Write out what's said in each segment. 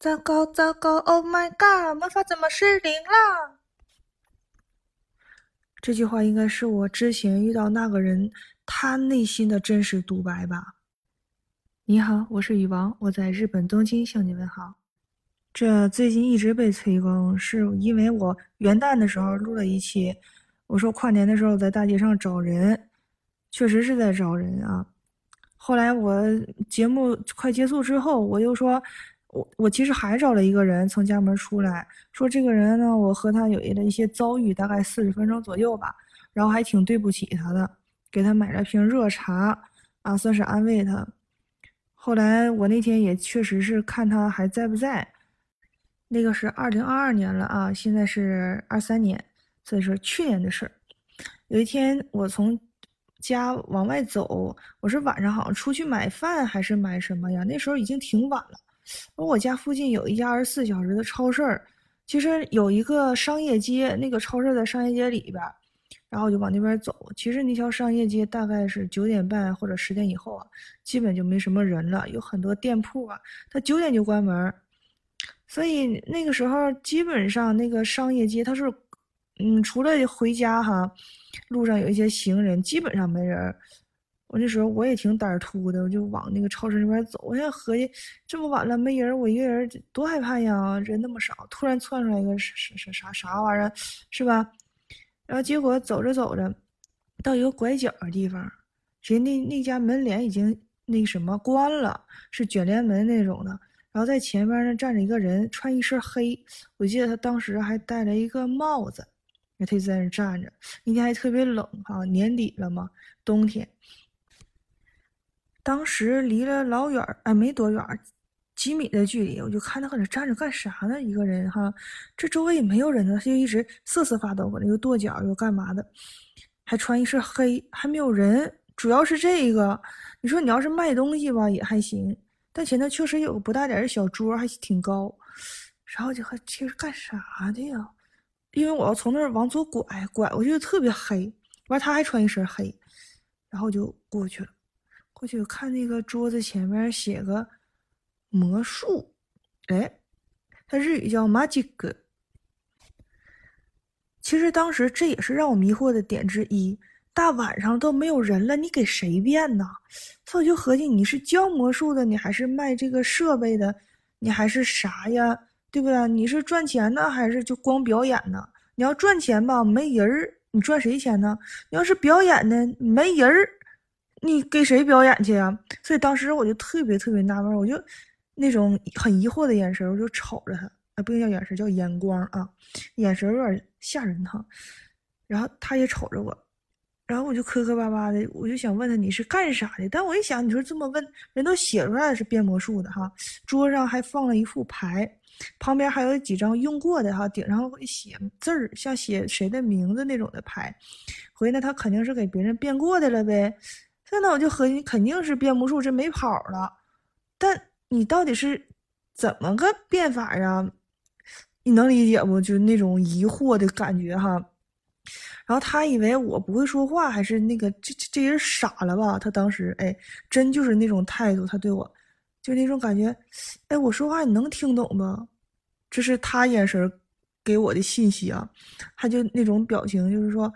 糟糕糟糕！Oh my god！魔法怎么失灵了？这句话应该是我之前遇到那个人他内心的真实独白吧。你好，我是羽王，我在日本东京向你问好。这最近一直被催更，是因为我元旦的时候录了一期，我说跨年的时候在大街上找人，确实是在找人啊。后来我节目快结束之后，我又说。我我其实还找了一个人从家门出来，说这个人呢，我和他有的一些遭遇，大概四十分钟左右吧，然后还挺对不起他的，给他买了瓶热茶，啊，算是安慰他。后来我那天也确实是看他还在不在，那个是二零二二年了啊，现在是二三年，所以说去年的事儿。有一天我从家往外走，我是晚上好像出去买饭还是买什么呀？那时候已经挺晚了。我家附近有一家二十四小时的超市，其实有一个商业街，那个超市在商业街里边，然后我就往那边走。其实那条商业街大概是九点半或者十点以后啊，基本就没什么人了，有很多店铺啊，它九点就关门，所以那个时候基本上那个商业街它是，嗯，除了回家哈，路上有一些行人，基本上没人。我那时候我也挺胆儿突的，我就往那个超市那边走。我现在合计，这么晚了没人，我一个人多害怕呀！人那么少，突然窜出来一个啥啥啥啥玩意儿，是吧？然后结果走着走着，到一个拐角的地方，人那那家门脸已经那什么关了，是卷帘门那种的。然后在前面呢站着一个人，穿一身黑。我记得他当时还戴了一个帽子，他就在那站着。那天还特别冷哈，年底了嘛，冬天。当时离了老远哎，没多远，几米的距离，我就看他搁那站着干啥呢？一个人哈，这周围也没有人呢，他就一直瑟瑟发抖，搁那又跺脚又干嘛的，还穿一身黑，还没有人。主要是这个，你说你要是卖东西吧也还行，但前头确实有个不大点的小桌，还挺高。然后就还其实干啥的呀？因为我要从那儿往左拐，拐过去就特别黑，完他还穿一身黑，然后就过去了。过去看那个桌子前面写个魔术，哎，它日语叫 magic。其实当时这也是让我迷惑的点之一。大晚上都没有人了，你给谁变呢？所以我就合计，你是教魔术的，你还是卖这个设备的，你还是啥呀？对不对？你是赚钱呢，还是就光表演呢？你要赚钱吧，没人儿，你赚谁钱呢？你要是表演呢，没人儿。你给谁表演去呀？所以当时我就特别特别纳闷，我就那种很疑惑的眼神，我就瞅着他，啊，不应叫眼神，叫眼光啊，眼神有点吓人哈。然后他也瞅着我，然后我就磕磕巴巴的，我就想问他你是干啥的？但我一想，你说这么问，人都写出来是变魔术的哈，桌上还放了一副牌，旁边还有几张用过的哈，顶上会写字儿，像写谁的名字那种的牌，回来他肯定是给别人变过的了呗。现在我就合计，肯定是变魔术，这没跑了。但你到底是怎么个变法呀？你能理解不？就那种疑惑的感觉哈。然后他以为我不会说话，还是那个这这人傻了吧？他当时哎，真就是那种态度，他对我就那种感觉。哎，我说话你能听懂吗？这是他眼神给我的信息啊。他就那种表情，就是说，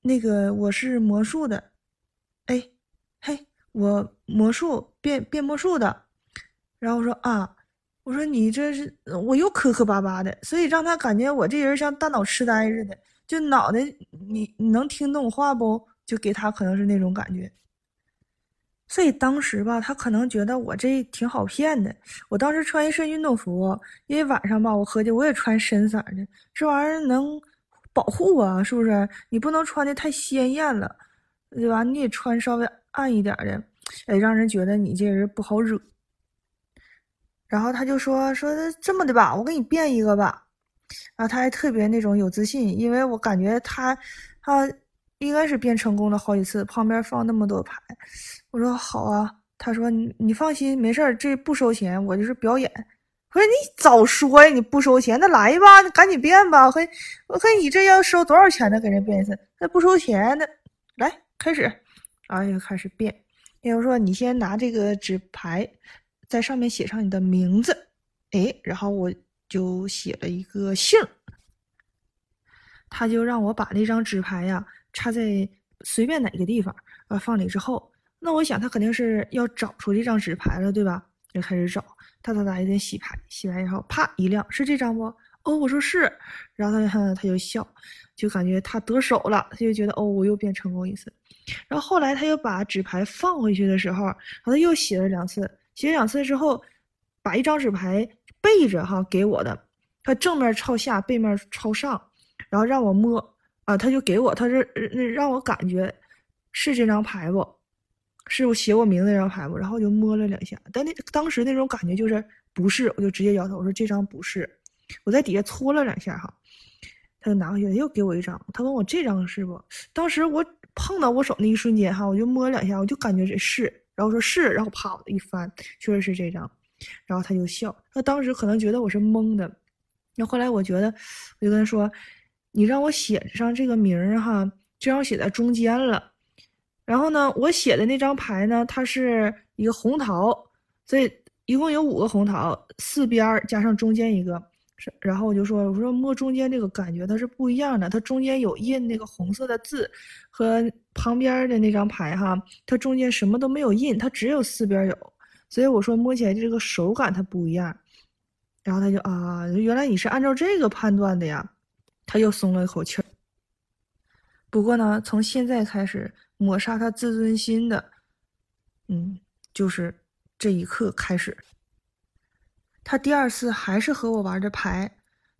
那个我是魔术的，哎。我魔术变变魔术的，然后我说啊，我说你这是我又磕磕巴巴的，所以让他感觉我这人像大脑痴呆似的，就脑袋你你能听懂话不？就给他可能是那种感觉。所以当时吧，他可能觉得我这挺好骗的。我当时穿一身运动服，因为晚上吧，我合计我也穿深色的，这玩意儿能保护我，是不是？你不能穿的太鲜艳了，对吧？你得穿稍微。暗一点的，哎，让人觉得你这人不好惹。然后他就说说这么的吧，我给你变一个吧。然后他还特别那种有自信，因为我感觉他他应该是变成功了好几次。旁边放那么多牌，我说好啊。他说你你放心，没事儿，这不收钱，我就是表演。我说你早说呀，你不收钱，那来吧，赶紧变吧。嘿，我看你这要收多少钱呢？给人变一次，那不收钱那，来开始。然后就开始变，比如说你先拿这个纸牌，在上面写上你的名字，哎，然后我就写了一个姓儿，他就让我把那张纸牌呀插在随便哪个地方，啊，放里之后，那我想他肯定是要找出这张纸牌了，对吧？就开始找，哒哒哒，有点洗牌，洗完以后，啪一亮，是这张不？哦，我说是，然后他他就笑，就感觉他得手了，他就觉得哦，我又变成功一次。然后后来他又把纸牌放回去的时候，然后他又写了两次，写了两次之后，把一张纸牌背着哈给我的，他正面朝下，背面朝上，然后让我摸啊，他就给我，他是那让我感觉是这张牌不？是我写我名字那张牌不？然后我就摸了两下，但那当时那种感觉就是不是，我就直接摇头，我说这张不是。我在底下搓了两下哈，他就拿回去又给我一张。他问我这张是不？当时我碰到我手那一瞬间哈，我就摸两下，我就感觉这是，然后说是，然后啪的一翻，确实是这张。然后他就笑，他当时可能觉得我是懵的。那后来我觉得，我就跟他说：“你让我写上这个名儿哈，这张写在中间了。然后呢，我写的那张牌呢，它是一个红桃，所以一共有五个红桃，四边加上中间一个。”是，然后我就说，我说摸中间这个感觉它是不一样的，它中间有印那个红色的字，和旁边的那张牌哈，它中间什么都没有印，它只有四边有，所以我说摸起来这个手感它不一样。然后他就啊，原来你是按照这个判断的呀，他又松了一口气。不过呢，从现在开始抹杀他自尊心的，嗯，就是这一刻开始。他第二次还是和我玩的牌，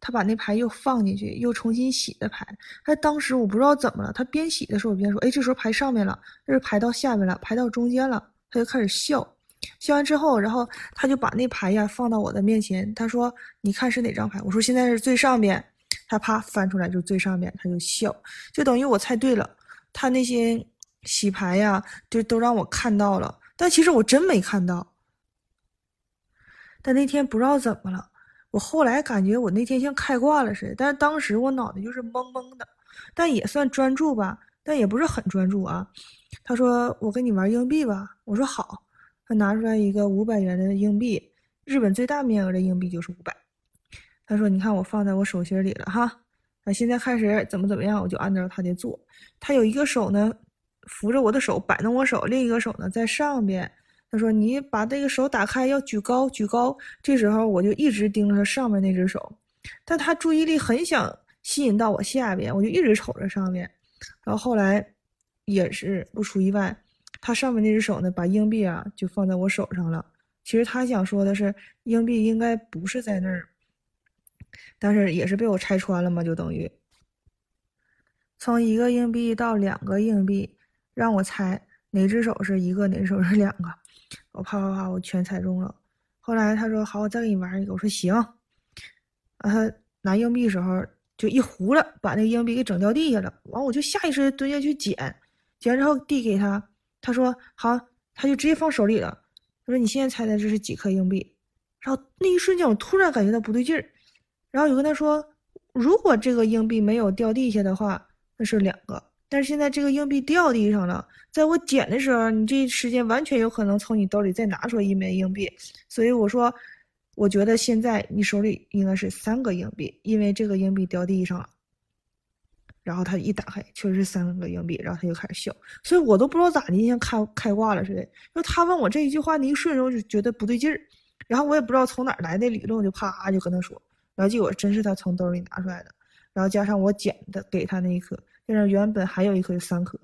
他把那牌又放进去，又重新洗的牌。他当时我不知道怎么了，他边洗的时候我边说：“哎，这时候牌上面了，这是牌到下面了，牌到中间了。”他就开始笑。笑完之后，然后他就把那牌呀放到我的面前，他说：“你看是哪张牌？”我说：“现在是最上边。”他啪翻出来就最上边，他就笑，就等于我猜对了。他那些洗牌呀，就都让我看到了，但其实我真没看到。但那天不知道怎么了，我后来感觉我那天像开挂了似的，但是当时我脑袋就是懵懵的，但也算专注吧，但也不是很专注啊。他说：“我跟你玩硬币吧。”我说：“好。”他拿出来一个五百元的硬币，日本最大面额的硬币就是五百。他说：“你看我放在我手心里了哈，那现在开始怎么怎么样，我就按照他的做。他有一个手呢，扶着我的手摆弄我手，另一个手呢在上边。”他说：“你把这个手打开，要举高，举高。”这时候我就一直盯着他上面那只手，但他注意力很想吸引到我下边，我就一直瞅着上面。然后后来也是不出意外，他上面那只手呢，把硬币啊就放在我手上了。其实他想说的是，硬币应该不是在那儿，但是也是被我拆穿了嘛，就等于从一个硬币到两个硬币，让我猜哪只手是一个，哪只手是两个。我啪啪啪，我全猜中了。后来他说：“好，我再给你玩一个。”我说：“行。”他拿硬币时候就一糊了，把那个硬币给整掉地下了。完，我就下意识蹲下去捡，捡完之后递给他。他说：“好。”他就直接放手里了。他说：“你现在猜猜这是几颗硬币？”然后那一瞬间，我突然感觉到不对劲儿。然后就跟他说：“如果这个硬币没有掉地下的话，那是两个。”但是现在这个硬币掉地上了，在我捡的时候，你这时间完全有可能从你兜里再拿出来一枚硬币，所以我说，我觉得现在你手里应该是三个硬币，因为这个硬币掉地上了。然后他一打开，确实是三个硬币，然后他就开始笑，所以我都不知道咋的，像开开挂了似的。就他问我这一句话，那一瞬间我就觉得不对劲儿，然后我也不知道从哪来的理论，我就啪就跟他说，然后结果真是他从兜里拿出来的，然后加上我捡的给他那一颗。但是原本还有一颗，有三颗。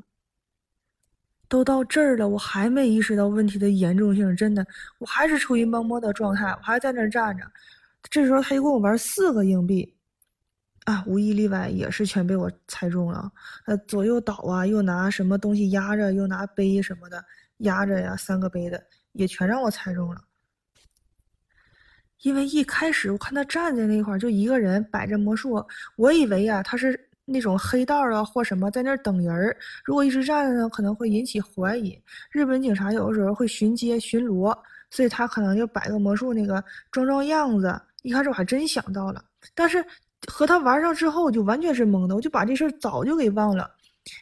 都到这儿了，我还没意识到问题的严重性，真的，我还是处于懵懵的状态，我还在那儿站着。这时候他就跟我玩四个硬币，啊，无一例外也是全被我猜中了。呃，左右倒啊，又拿什么东西压着，又拿杯什么的压着呀，三个杯的也全让我猜中了。因为一开始我看他站在那块儿，就一个人摆着魔术，我以为啊他是。那种黑道啊或什么在那儿等人儿，如果一直站着呢，可能会引起怀疑。日本警察有的时候会巡街巡逻，所以他可能就摆个魔术那个装装样子。一开始我还真想到了，但是和他玩上之后，我就完全是懵的，我就把这事儿早就给忘了。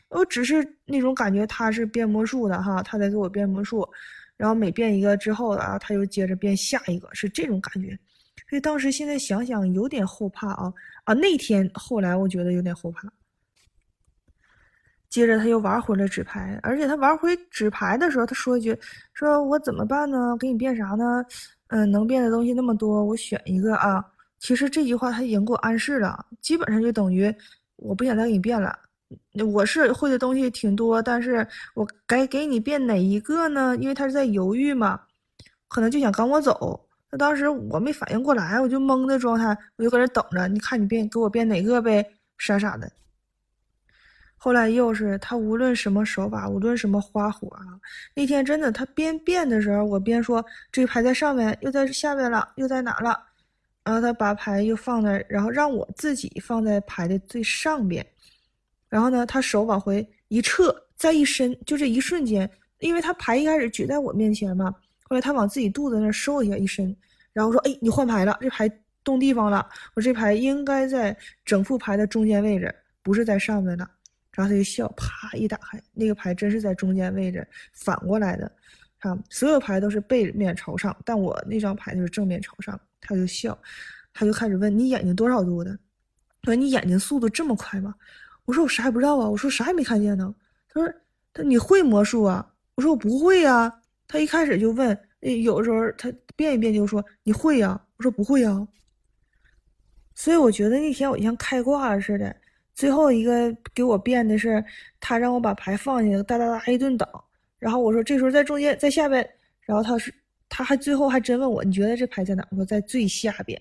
我只是那种感觉他是变魔术的哈，他在给我变魔术，然后每变一个之后啊，他又接着变下一个，是这种感觉。所以当时现在想想有点后怕啊啊！那天后来我觉得有点后怕。接着他又玩回了纸牌，而且他玩回纸牌的时候，他说一句：“说我怎么办呢？给你变啥呢？嗯，能变的东西那么多，我选一个啊。”其实这句话他已经给我暗示了，基本上就等于我不想再给你变了。我是会的东西挺多，但是我该给你变哪一个呢？因为他是在犹豫嘛，可能就想赶我走。那当时我没反应过来，我就懵的状态，我就搁这等着。你看你变给我变哪个呗？傻傻的。后来又是他，无论什么手法，无论什么花活啊，那天真的他边变的时候，我边说这个牌在上面，又在下面了，又在哪了？然后他把牌又放在，然后让我自己放在牌的最上边。然后呢，他手往回一撤，再一伸，就这一瞬间，因为他牌一开始举在我面前嘛，后来他往自己肚子那收一下，一伸，然后说：“哎，你换牌了，这牌动地方了。我这牌应该在整副牌的中间位置，不是在上面的。”然后他就笑，啪一打开，那个牌真是在中间位置，反过来的，啊，所有牌都是背面朝上，但我那张牌就是正面朝上。他就笑，他就开始问你眼睛多少度的？说你眼睛速度这么快吗？我说我啥也不知道啊，我说啥也没看见呢。他说他你会魔术啊？我说我不会呀。他一开始就问，有的时候他变一变就说你会呀？我说不会呀。所以我觉得那天我像开挂了似的。最后一个给我变的是，他让我把牌放下，哒哒哒一顿倒。然后我说这时候在中间，在下边。然后他是，他还最后还真问我，你觉得这牌在哪？我说在最下边。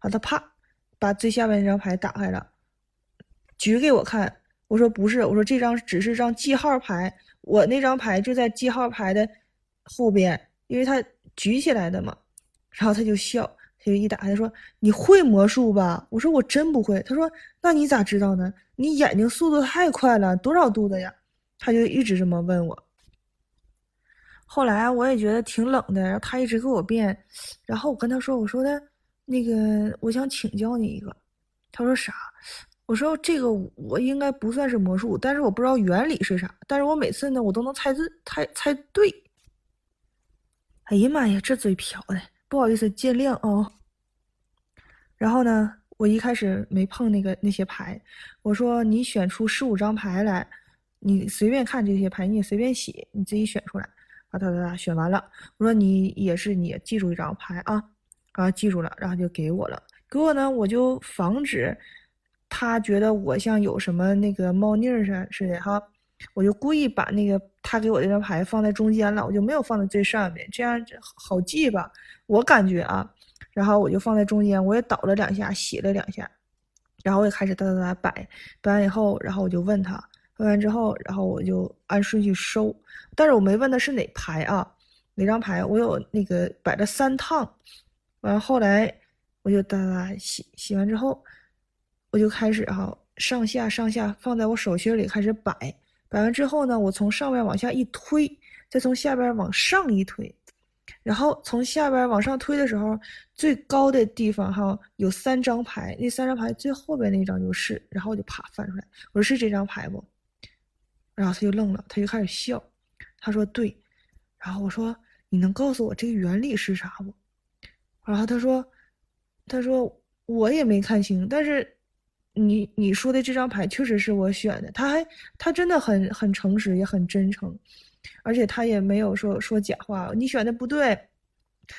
然后，他啪把最下边那张牌打开了，举给我看。我说不是，我说这张只是张记号牌，我那张牌就在记号牌的后边，因为他举起来的嘛。然后他就笑。他就一打开，说：“你会魔术吧？”我说：“我真不会。”他说：“那你咋知道呢？你眼睛速度太快了，多少度的呀？”他就一直这么问我。后来我也觉得挺冷的，然后他一直给我变，然后我跟他说：“我说的，那个我想请教你一个。”他说：“啥？”我说：“这个我应该不算是魔术，但是我不知道原理是啥。但是我每次呢，我都能猜字，猜猜对。”哎呀妈呀，这嘴瓢的！不好意思，见谅啊。然后呢，我一开始没碰那个那些牌，我说你选出十五张牌来，你随便看这些牌，你也随便写，你自己选出来。啊哒哒哒，选完了，我说你也是你记住一张牌啊，啊记住了，然后就给我了。给我呢，我就防止他觉得我像有什么那个猫腻儿似似的哈。我就故意把那个他给我这张牌放在中间了，我就没有放在最上面，这样好记吧？我感觉啊，然后我就放在中间，我也倒了两下，洗了两下，然后我也开始哒哒哒摆，摆完以后，然后我就问他，问完之后，然后我就按顺序收，但是我没问的是哪牌啊，哪张牌？我有那个摆了三趟，完后来我就哒哒哒洗，洗完之后，我就开始哈上下上下放在我手心里开始摆。摆完之后呢，我从上面往下一推，再从下边往上一推，然后从下边往上推的时候，最高的地方哈有三张牌，那三张牌最后边那张就是，然后我就啪翻出来，我说是这张牌不？然后他就愣了，他就开始笑，他说对，然后我说你能告诉我这个原理是啥不？然后他说，他说我也没看清，但是。你你说的这张牌确实是我选的，他还他真的很很诚实，也很真诚，而且他也没有说说假话。你选的不对，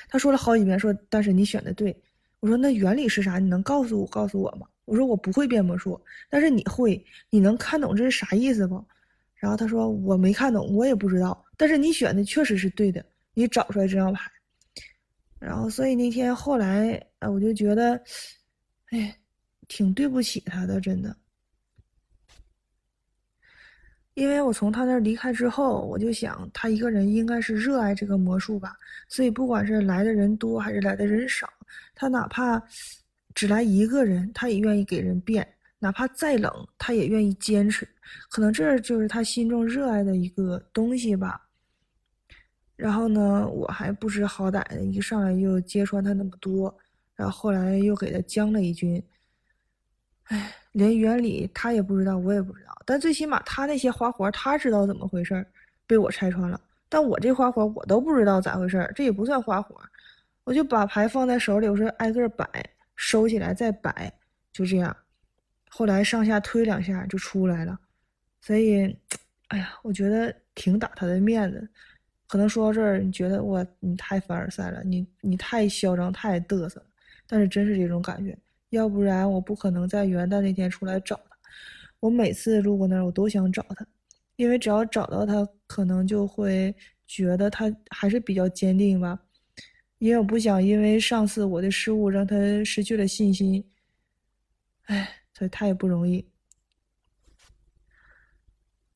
他说了好几遍，说但是你选的对。我说那原理是啥？你能告诉我告诉我吗？我说我不会变魔术，但是你会，你能看懂这是啥意思不？然后他说我没看懂，我也不知道。但是你选的确实是对的，你找出来这张牌。然后所以那天后来啊，我就觉得，哎。挺对不起他的，真的，因为我从他那儿离开之后，我就想他一个人应该是热爱这个魔术吧，所以不管是来的人多还是来的人少，他哪怕只来一个人，他也愿意给人变，哪怕再冷，他也愿意坚持。可能这就是他心中热爱的一个东西吧。然后呢，我还不知好歹的，一上来就揭穿他那么多，然后后来又给他将了一军。哎，连原理他也不知道，我也不知道。但最起码他那些花活，他知道怎么回事被我拆穿了。但我这花活我都不知道咋回事这也不算花活我就把牌放在手里，我说挨个摆，收起来再摆，就这样。后来上下推两下就出来了，所以，哎呀，我觉得挺打他的面子。可能说到这儿，你觉得我你太凡尔赛了，你你太嚣张太嘚瑟了。但是真是这种感觉，要不然我不可能在元旦那天出来找他。我每次路过那儿，我都想找他，因为只要找到他，可能就会觉得他还是比较坚定吧。因为我不想因为上次我的失误让他失去了信心。哎，所以他也不容易。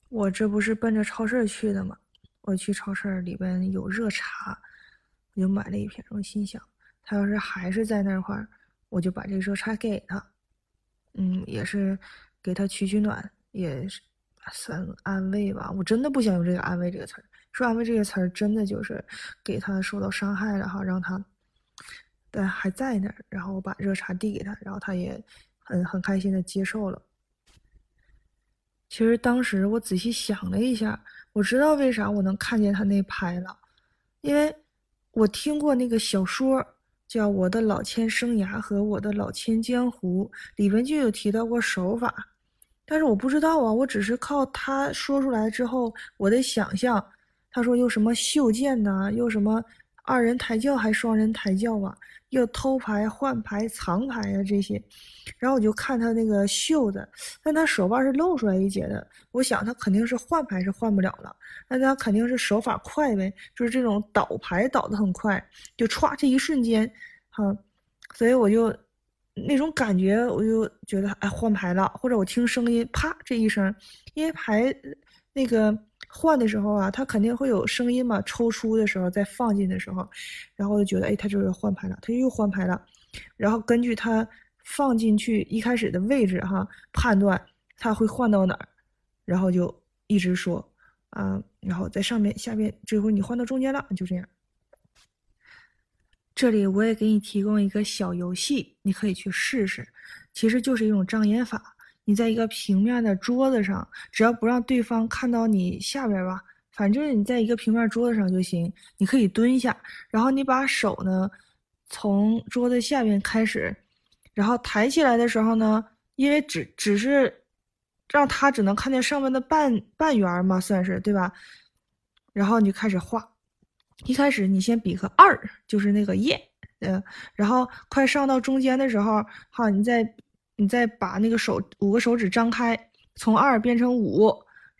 我这不是奔着超市去的吗？我去超市里边有热茶，我就买了一瓶。我心想，他要是还是在那块儿，我就把这个热茶给他。嗯，也是给他取取暖，也是算安慰吧。我真的不想用这个“安慰”这个词儿，说“安慰”这个词儿，真的就是给他受到伤害了哈，让他但还在那儿。然后我把热茶递给他，然后他也很很开心的接受了。其实当时我仔细想了一下。我知道为啥我能看见他那拍了，因为我听过那个小说叫《我的老千生涯》和《我的老千江湖》，里边就有提到过手法，但是我不知道啊，我只是靠他说出来之后我的想象。他说又什么袖剑呐，又什么二人抬轿还双人抬轿啊，又偷牌换牌藏牌啊这些。然后我就看他那个袖子，但他手腕是露出来一截的。我想他肯定是换牌是换不了了，那他肯定是手法快呗，就是这种倒牌倒的很快，就歘这一瞬间，哈，所以我就那种感觉，我就觉得哎换牌了，或者我听声音啪这一声，因为牌那个换的时候啊，它肯定会有声音嘛，抽出的时候再放进的时候，然后就觉得哎它就是换牌了，它又换牌了，然后根据它。放进去一开始的位置哈，判断它会换到哪儿，然后就一直说啊，然后在上面下面，这会你换到中间了，就这样。这里我也给你提供一个小游戏，你可以去试试，其实就是一种障眼法。你在一个平面的桌子上，只要不让对方看到你下边吧，反正你在一个平面桌子上就行。你可以蹲下，然后你把手呢从桌子下面开始。然后抬起来的时候呢，因为只只是让他只能看见上面的半半圆嘛，算是对吧？然后你就开始画，一开始你先比个二，就是那个耶，嗯，然后快上到中间的时候，好，你再你再把那个手五个手指张开，从二变成五，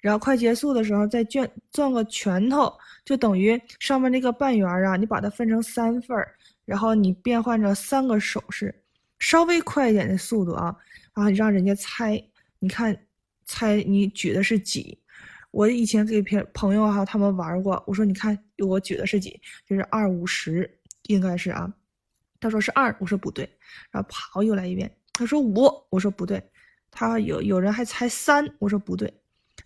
然后快结束的时候再攥攥个拳头，就等于上面那个半圆啊，你把它分成三份儿，然后你变换着三个手势。稍微快一点的速度啊，然后让人家猜，你看，猜你举的是几？我以前给朋朋友哈他们玩过，我说你看我举的是几？就是二五十，应该是啊。他说是二，我说不对，然后跑又来一遍，他说五，我说不对，他有有人还猜三，我说不对，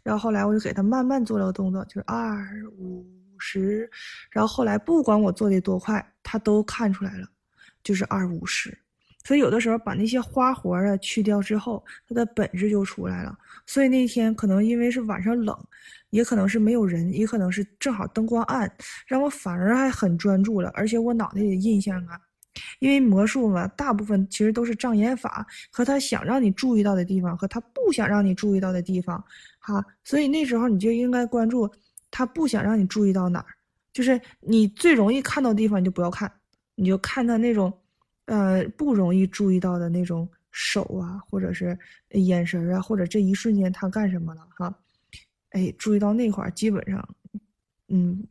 然后后来我就给他慢慢做了个动作，就是二五十，然后后来不管我做的多快，他都看出来了，就是二五十。所以有的时候把那些花活啊去掉之后，它的本质就出来了。所以那天可能因为是晚上冷，也可能是没有人，也可能是正好灯光暗，让我反而还很专注了。而且我脑袋里的印象啊，因为魔术嘛，大部分其实都是障眼法和他想让你注意到的地方和他不想让你注意到的地方，哈。所以那时候你就应该关注他不想让你注意到哪儿，就是你最容易看到的地方你就不要看，你就看他那种。呃，不容易注意到的那种手啊，或者是眼神啊，或者这一瞬间他干什么了哈？哎，注意到那块儿，基本上，嗯，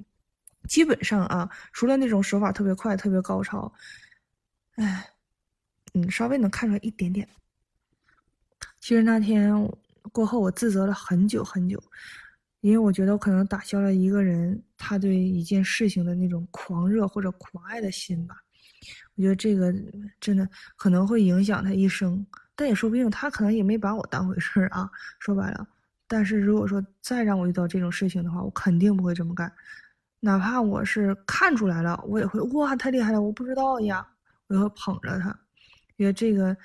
基本上啊，除了那种手法特别快、特别高超，哎，嗯，稍微能看出来一点点。其实那天过后，我自责了很久很久，因为我觉得我可能打消了一个人他对一件事情的那种狂热或者狂爱的心吧。我觉得这个真的可能会影响他一生，但也说不定他可能也没把我当回事儿啊。说白了，但是如果说再让我遇到这种事情的话，我肯定不会这么干，哪怕我是看出来了，我也会哇太厉害了，我不知道呀，我会捧着他。因为这个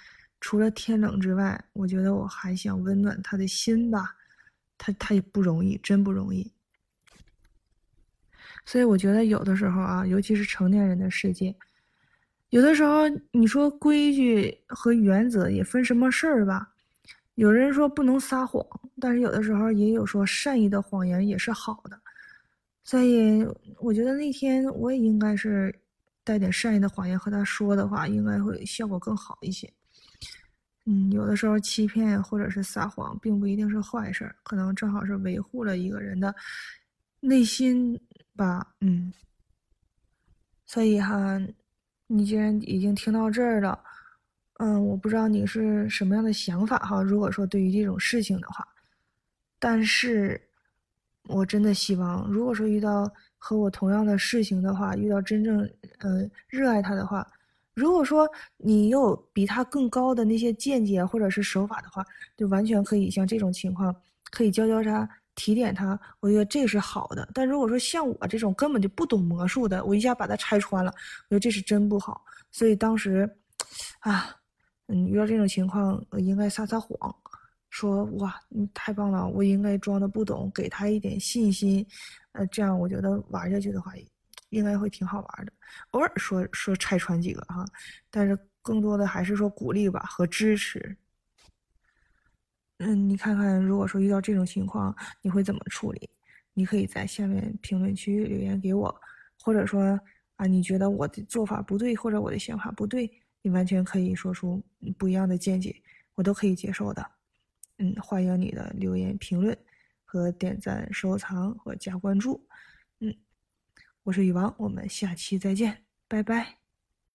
除了天冷之外，我觉得我还想温暖他的心吧，他他也不容易，真不容易。所以我觉得有的时候啊，尤其是成年人的世界。有的时候你说规矩和原则也分什么事儿吧？有人说不能撒谎，但是有的时候也有说善意的谎言也是好的。所以我觉得那天我也应该是带点善意的谎言和他说的话，应该会效果更好一些。嗯，有的时候欺骗或者是撒谎，并不一定是坏事，可能正好是维护了一个人的内心吧。嗯，所以哈，你既然已经听到这儿了，嗯，我不知道你是什么样的想法哈。如果说对于这种事情的话，但是我真的希望，如果说遇到和我同样的事情的话，遇到真正嗯热爱他的话。如果说你有比他更高的那些见解或者是手法的话，就完全可以像这种情况，可以教教他，提点他，我觉得这是好的。但如果说像我这种根本就不懂魔术的，我一下把他拆穿了，我觉得这是真不好。所以当时，啊，嗯，遇到这种情况，我应该撒撒谎，说哇，你太棒了，我应该装的不懂，给他一点信心，呃，这样我觉得玩下去的话。应该会挺好玩的，偶尔说说拆穿几个哈，但是更多的还是说鼓励吧和支持。嗯，你看看，如果说遇到这种情况，你会怎么处理？你可以在下面评论区留言给我，或者说啊，你觉得我的做法不对，或者我的想法不对，你完全可以说出不一样的见解，我都可以接受的。嗯，欢迎你的留言评论和点赞、收藏和加关注。嗯我是雨王，我们下期再见，拜拜。